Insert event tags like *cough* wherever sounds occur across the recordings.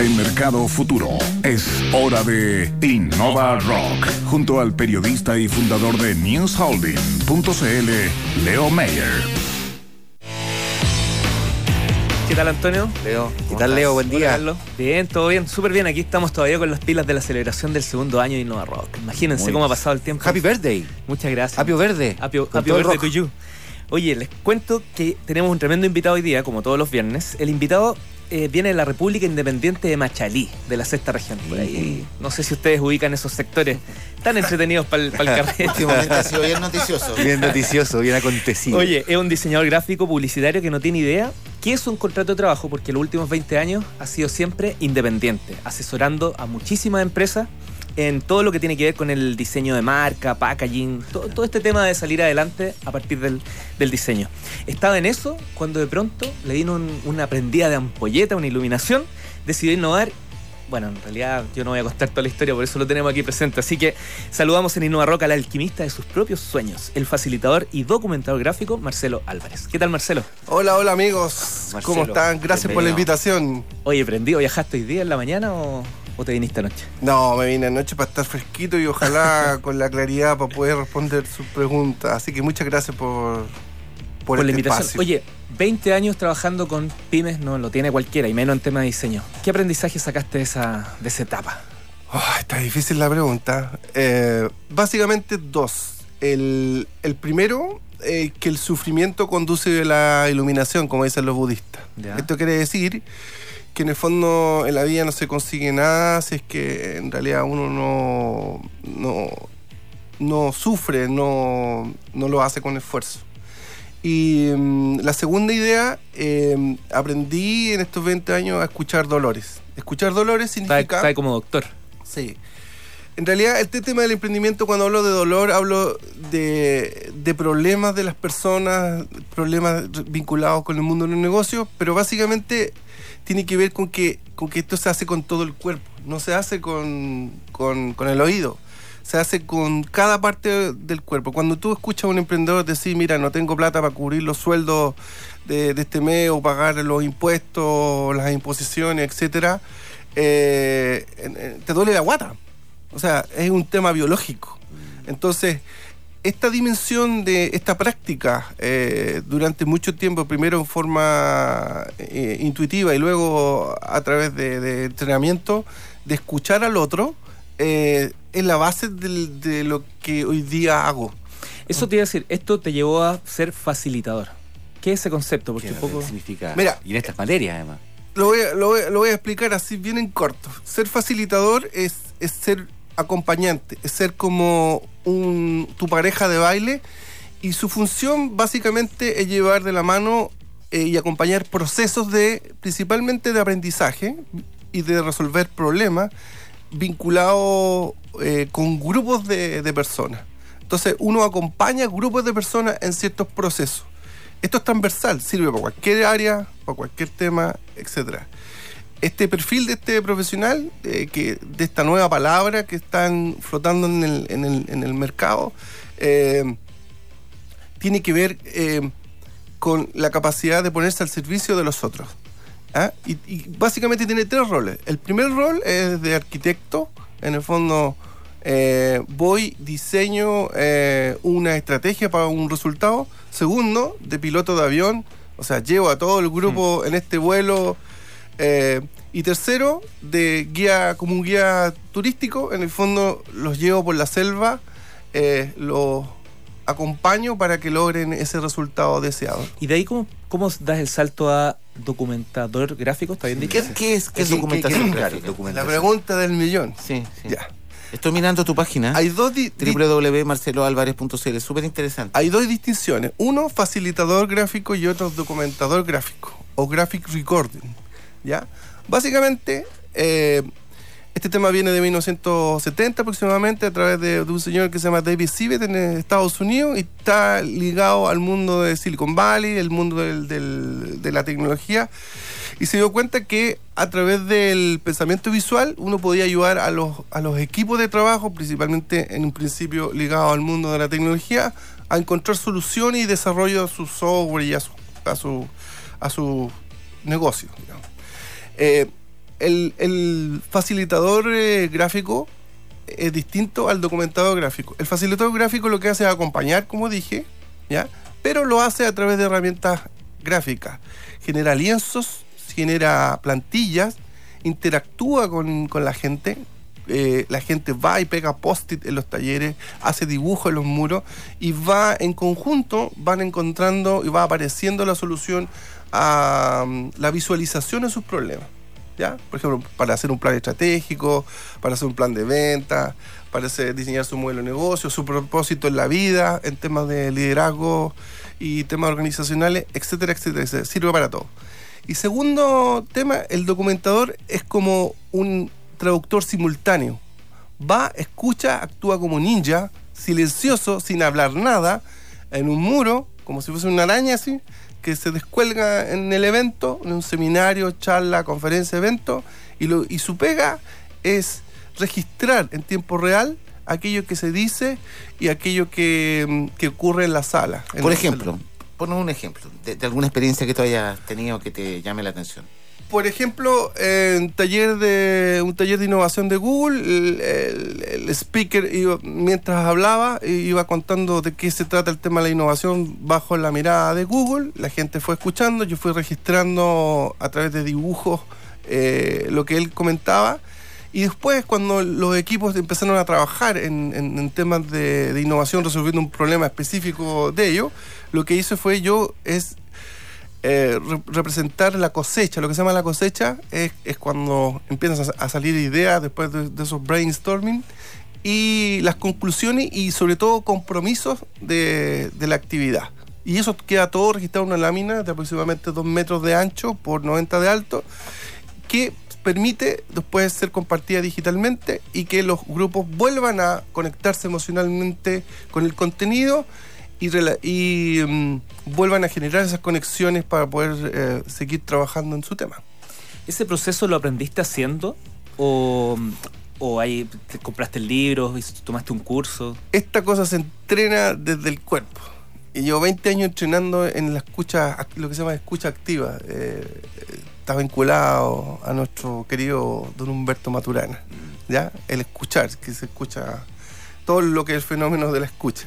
en Mercado Futuro. Es hora de Innova Rock, junto al periodista y fundador de NewsHolding.cl, Leo Mayer. ¿Qué tal, Antonio? Leo, ¿qué tal, Leo? Buen día. Bien, todo bien, súper bien. Aquí estamos todavía con las pilas de la celebración del segundo año de Innova Rock. Imagínense Muy cómo ha pasado el tiempo. Happy birthday. Muchas gracias. Apio verde. Apio, verde rock. to you. Oye, les cuento que tenemos un tremendo invitado hoy día, como todos los viernes. El invitado eh, viene de la República Independiente de Machalí, de la sexta región. Por ahí, no sé si ustedes ubican esos sectores tan entretenidos para el, *laughs* carrete. Últimamente ha sido bien noticioso. Bien noticioso, bien acontecido. Oye, es un diseñador gráfico publicitario que no tiene idea qué es un contrato de trabajo, porque los últimos 20 años ha sido siempre independiente, asesorando a muchísimas empresas en todo lo que tiene que ver con el diseño de marca, packaging, todo, todo este tema de salir adelante a partir del, del diseño. Estaba en eso cuando de pronto le dieron un- una prendida de ampolleta, una iluminación, decidió innovar. Bueno, en realidad yo no voy a contar toda la historia, por eso lo tenemos aquí presente. Así que saludamos en Innova Rock al alquimista de sus propios sueños, el facilitador y documentador gráfico Marcelo Álvarez. ¿Qué tal, Marcelo? Hola, hola amigos. Marcelo, ¿Cómo están? Gracias por la invitación. Oye, prendido, ¿viajaste hoy día en la mañana o, o te viniste anoche? No, me vine anoche para estar fresquito y ojalá *laughs* con la claridad para poder responder sus preguntas. Así que muchas gracias por, por, la este invitación. espacio. Oye, 20 años trabajando con pymes no lo tiene cualquiera, y menos en tema de diseño. ¿Qué aprendizaje sacaste de esa, de esa etapa? Oh, está difícil la pregunta. Eh, básicamente dos. El, el primero, eh, que el sufrimiento conduce a la iluminación, como dicen los budistas. Ya. Esto quiere decir que en el fondo en la vida no se consigue nada si es que en realidad uno no, no, no sufre, no, no lo hace con esfuerzo. Y mm, la segunda idea, eh, aprendí en estos 20 años a escuchar dolores. Escuchar dolores Está, significa... está como doctor. Sí. En realidad, este tema del emprendimiento, cuando hablo de dolor, hablo de, problemas de las personas, problemas vinculados con el mundo de los negocios, pero básicamente tiene que ver con que, con que esto se hace con todo el cuerpo, no se hace con, con, el oído, se hace con cada parte del cuerpo. Cuando tú escuchas a un emprendedor decir, mira, no tengo plata para cubrir los sueldos de, de este mes o pagar los impuestos, las imposiciones, etcétera, eh, te duele la guata. O sea, es un tema biológico. Entonces, esta dimensión de esta práctica eh, durante mucho tiempo, primero en forma eh, intuitiva y luego a través de, de entrenamiento, de escuchar al otro, eh, es la base de lo que hoy día hago. Eso te iba a decir, esto te llevó a ser facilitador. ¿Qué es ese concepto? Porque ¿Qué un poco... significa? Mira. y en estas materias, además. Lo voy, a, lo, voy, a- lo voy a explicar así bien en corto. Ser facilitador es, es ser acompañante, es ser como un, tu pareja de baile y su función básicamente es llevar de la mano eh, y acompañar procesos de principalmente de aprendizaje y de resolver problemas vinculados eh, con grupos de, de personas. Entonces uno acompaña grupos de personas en ciertos procesos. Esto es transversal, sirve para cualquier área, para cualquier tema, etcétera. Este perfil de este profesional, eh, que, de esta nueva palabra que están flotando en el, en el- en el mercado, eh, tiene que ver eh, con la capacidad de ponerse al servicio de los otros. ¿ah? Y, y básicamente tiene tres roles. El primer rol es de arquitecto, en el fondo eh, voy, diseño eh, una estrategia para un resultado. Segundo, de piloto de avión, o sea, llevo a todo el grupo en este vuelo. Eh, y tercero, de guía, como un guía turístico, en el fondo los llevo por la selva, eh, los acompaño para que logren ese resultado deseado. ¿Y de ahí cómo, cómo das el salto a documentador gráfico? ¿Está bien dicho? ¿Qué, qué es, qué es ¿Qué- documentación qué- qué- gráfica? La documentación? pregunta del millón. Sí, sí. Ya. Estoy mirando tu página. Hay dos, www.marceloalvarez.cl. Súper interesante. hay dos distinciones. Uno, facilitador gráfico y otro, documentador gráfico o graphic recording. ¿Ya? Básicamente, eh, este tema viene de 1970 aproximadamente a través de, un señor que se llama David Sivet en Estados Unidos y está ligado al mundo de Silicon Valley, el mundo de la tecnología. Y se dio cuenta que a través del pensamiento visual uno podía ayudar a los, equipos de trabajo, principalmente en un principio ligado al mundo de la tecnología, a encontrar soluciones y desarrollo a su software y a su, a negocio. Eh, el, facilitador eh, gráfico es distinto al documentador gráfico. El facilitador gráfico lo que hace es acompañar, como dije, ¿ya? Pero lo hace a través de herramientas gráficas. Genera lienzos, genera plantillas, interactúa con la gente. Eh, la gente va y pega post-it en los talleres, hace dibujos en los muros y va en conjunto, van encontrando y va apareciendo la solución a mm, la visualización de sus problemas. ¿ya? Por ejemplo, para hacer un plan estratégico, para hacer un plan de venta, para hacer- diseñar su modelo de negocio, su propósito en la vida, en temas de liderazgo y temas organizacionales, etcétera, etcétera, etcétera. Sirve para todo. Y segundo tema, el documentador es como un traductor simultáneo. Va, escucha, actúa como ninja, silencioso, sin hablar nada, en un muro, como si fuese una araña así, que se descuelga en el evento, en un seminario, charla, conferencia, evento, y, lo, y su pega es registrar en tiempo real aquello que se dice y aquello que, que ocurre en la sala. en Por ejemplo, ponos un ejemplo de, de alguna experiencia que tú hayas tenido que te llame la atención. Por ejemplo, en taller de un taller de innovación de Google, el, speaker iba- mientras hablaba iba contando de qué se trata el tema de la innovación bajo la mirada de Google. La gente fue escuchando, yo fui registrando a través de dibujos eh, lo que él comentaba. Y después, cuando los equipos empezaron a trabajar en, temas de, innovación, resolviendo un problema específico de ello, lo que hice fue yo es eh, re- representar la cosecha. Lo que se llama la cosecha es, cuando empiezan a, salir ideas después de, de esos brainstorming y las conclusiones y sobre todo compromisos de, de la actividad. Y eso queda todo registrado en una lámina de aproximadamente 2 metros de ancho por 90 de alto que permite después ser compartida digitalmente y que los grupos vuelvan a conectarse emocionalmente con el contenido y, mm, vuelvan a generar esas conexiones para poder eh, seguir trabajando en su tema. ¿Ese proceso lo aprendiste haciendo? ¿O, o ahí te compraste el libro y tomaste un curso? Esta cosa se entrena desde el cuerpo. Y llevo 20 años entrenando en la escucha, lo que se llama escucha activa. Eh, está vinculado a nuestro querido don Humberto Maturana. ¿ya? El escuchar, que se escucha todo lo que es el fenómeno de la escucha.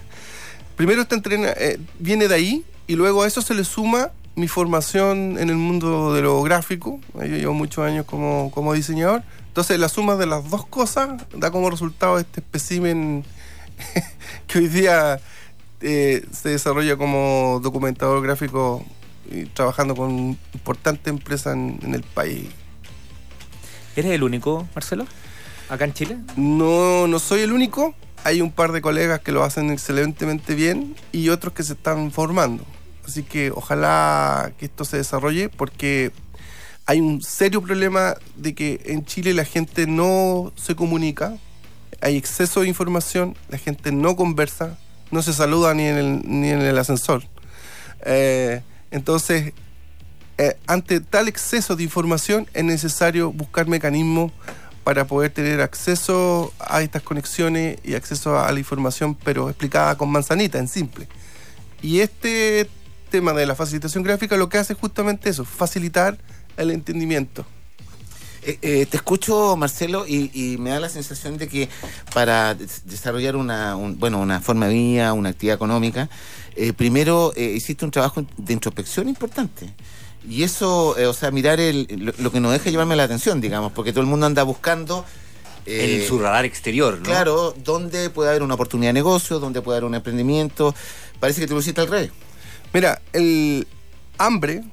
Primero esta entrena, eh, viene de ahí y luego a eso se le suma mi formación en el mundo de lo gráfico. Eh, Yo llevo muchos años como, como diseñador. Entonces la suma de las dos cosas da como resultado este espécimen *laughs* que hoy día eh, se desarrolla como documentador gráfico y trabajando con importantes empresas en, en el país. ¿Eres el único, Marcelo? ¿Acá en Chile? No, no soy el único. Hay un par de colegas que lo hacen excelentemente bien y otros que se están formando. Así que ojalá que esto se desarrolle porque hay un serio problema de que en Chile la gente no se comunica, hay exceso de información, la gente no conversa, no se saluda ni en el, ni en el ascensor. Eh, entonces, eh, ante tal exceso de información es necesario buscar mecanismos para poder tener acceso a estas conexiones y acceso a la información, pero explicada con manzanita, en simple. Y este tema de la facilitación gráfica lo que hace es justamente eso, facilitar el entendimiento. Eh, eh, te escucho, Marcelo, y, me da la sensación de que para des- desarrollar una, un- bueno, una forma de vida, una actividad económica, eh, primero hiciste un trabajo de introspección importante. Y eso, eh, o sea, mirar el, lo, lo que nos deja llevarme la atención, digamos, porque todo el mundo anda buscando... eh, en su radar exterior, ¿no? Claro, dónde puede haber una oportunidad de negocio, dónde puede haber un emprendimiento. Parece que te lo hiciste al revés. Mira, el hambre,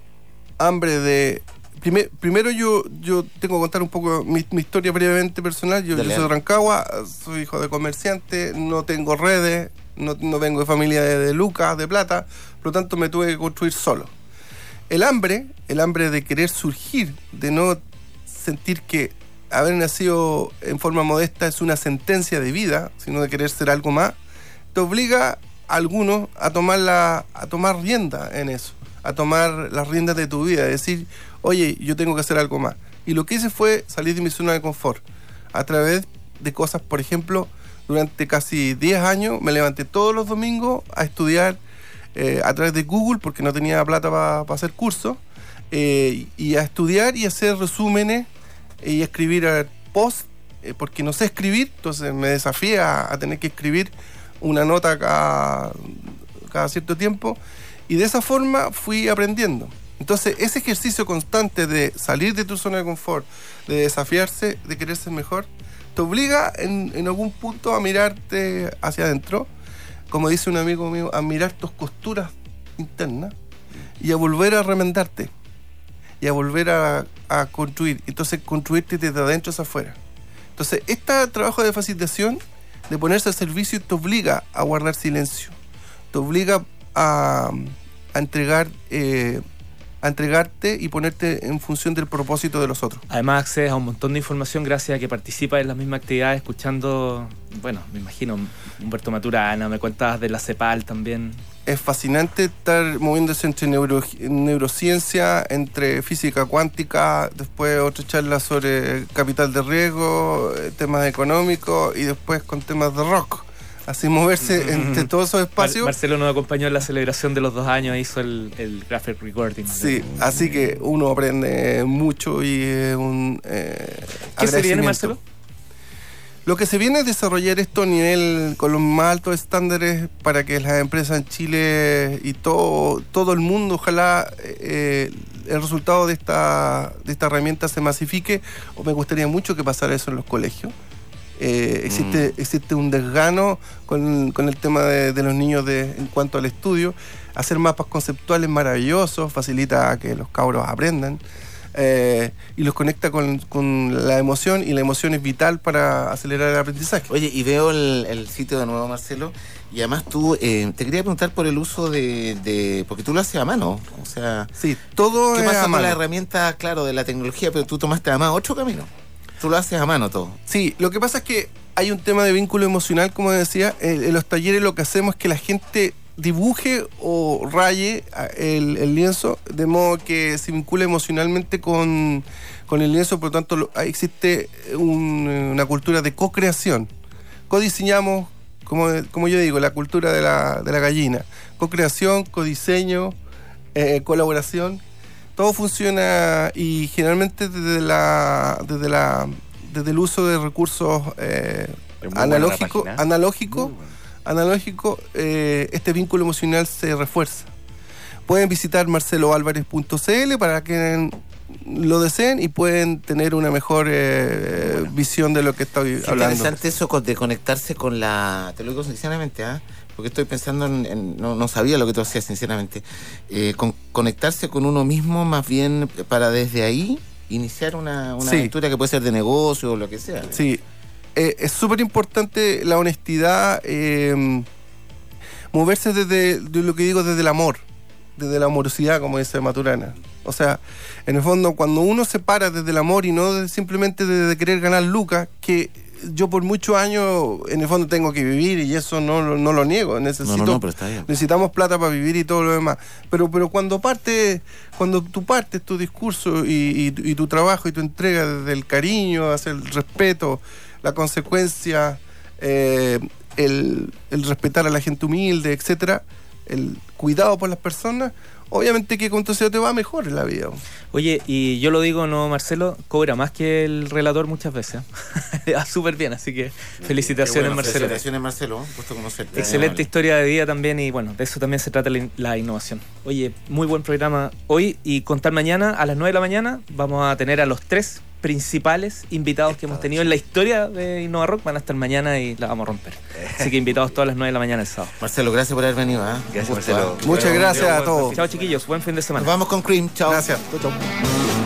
hambre de... primer- primero yo, yo tengo que contar un poco mi, mi historia brevemente personal. Yo, yo soy de. Rancagua, soy hijo de comerciante, no tengo redes, no, no vengo de familia de, de lucas, de plata, por lo tanto me tuve que construir solo. El hambre, el hambre de querer surgir, de no sentir que haber nacido en forma modesta es una sentencia de vida, sino de querer ser algo más, te obliga a algunos a tomar, la, a tomar rienda en eso, a tomar las riendas de tu vida, decir, oye, yo tengo que hacer algo más. Y lo que hice fue salir de mi zona de confort, a través de cosas, por ejemplo, durante casi 10 años me levanté todos los domingos a estudiar eh, a través de Google, porque no tenía plata para hacer cursos, eh, y a estudiar y hacer resúmenes y escribir eh, post, eh, porque no sé escribir, entonces me desafié a, a tener que escribir una nota cada, cada cierto tiempo y de esa forma fui aprendiendo. Entonces, ese ejercicio constante de salir de tu zona de confort, de desafiarse, de querer ser mejor, te obliga en, en algún punto a mirarte hacia adentro, como dice un amigo mío, a mirar tus costuras internas y a volver a remendarte y a volver a, construir. Entonces, construirte desde adentro hacia afuera. Entonces, este trabajo de facilitación, de ponerse al servicio, te obliga a guardar silencio, te obliga a, a entregar. eh, a entregarte y ponerte en función del propósito de los otros. Además accedes a un montón de información gracias a que participas en las mismas actividades escuchando, bueno, me imagino, Humberto Maturana, me contabas de la CEPAL también. Es fascinante estar moviéndose entre neuro- neurociencia, entre física cuántica, después otra charla sobre capital de riesgo, eh, temas económicos y después con temas de rock. Así moverse entre todos esos Mar- espacios. Marcelo nos acompañó en la celebración de los dos años, hizo el, el graphic recording. Sí, así que uno aprende mucho y es un... eh, ¿Qué se viene. Marcelo? Lo que se viene es desarrollar esto a nivel con los más altos estándares para que las empresas en Chile y todo, todo el mundo, ojalá eh, el resultado de esta, de esta herramienta se masifique. O me gustaría mucho que pasara eso en los colegios. Eh, existe, existe un desgano con, con el tema de, de los niños de, en cuanto al estudio. Hacer mapas conceptuales maravillosos facilita que los cabros aprendan eh, y los conecta con, con la emoción y la emoción es vital para acelerar el aprendizaje. Oye, y veo el, el sitio de nuevo, Marcelo, y además tú, eh, te quería preguntar por el uso de, de- porque tú lo haces a mano, o sea, Sí, todo ¿qué es pasa a con mano. la herramienta, claro, de la tecnología, pero tú tomaste además otro camino? Tú lo haces a mano todo. Sí, lo que pasa es que hay un tema de vínculo emocional, como decía. En, los talleres lo que hacemos es que la gente dibuje o raye a- el, lienzo de modo que se vincule emocionalmente con, con el lienzo, por lo tanto ahí existe un- una cultura de co-creación. Co-diseñamos, como, como yo digo, la cultura de la, de la gallina. Co-creación, co-diseño, eh, colaboración. Todo funciona y generalmente desde la desde la desde el uso de recursos eh, analógico, analógico, bueno. analógico, eh, este vínculo emocional se refuerza. Pueden visitar marceloalvarez.cl para que lo deseen y pueden tener una mejor eh, visión de lo que estoy Qué hablando. interesante eso con- de conectarse con la. Te lo digo sinceramente, ¿ah? Porque estoy pensando en. en- no, no sabía lo que tú hacías, sinceramente. Eh, con, conectarse con uno mismo, más bien para desde ahí iniciar una, una Sí. aventura que puede ser de negocio o lo que sea. Sí, Eh, es súper importante la honestidad, eh, moverse desde de lo que digo, desde el amor, desde la amorosidad, como dice Maturana. O sea, en el fondo, cuando uno se para desde el amor y no simplemente desde querer ganar lucas, que yo por muchos años, en el fondo, tengo que vivir y eso no, lo- no lo niego. Necesito, No, no, no, pero está bien. necesitamos plata para vivir y todo lo demás. Pero, pero cuando parte, cuando tú partes tu discurso y, y- y tu trabajo y tu entrega desde el cariño, hacia el respeto, la consecuencia, eh, el, el respetar a la gente humilde, etcétera, el cuidado por las personas, obviamente que con tu SEO te va mejor en la vida. Oye, y yo lo digo, no, Marcelo, cobra más que el relator muchas veces. Va *laughs* súper bien, así que felicitaciones, bueno, Marcelo. Felicitaciones, Marcelo. Un gusto conocerte. Excelente historia de vida también y bueno, de eso también se trata la, in- la innovación. Oye, muy buen programa hoy y contar mañana a las 9 de la mañana vamos a tener a los tres principales invitados que hemos tenido en la historia de Innova Rock. Van a estar mañana y la vamos a romper. Así que invitados todas las 9 de la mañana el sábado. Marcelo, gracias por haber venido. ¿ah? Gracias, gusto, Marcelo. Muchas gracias a todos. Chao chiquillos, buen fin de semana. Nos vamos con Cream. Chao. Gracias. Chau, chau.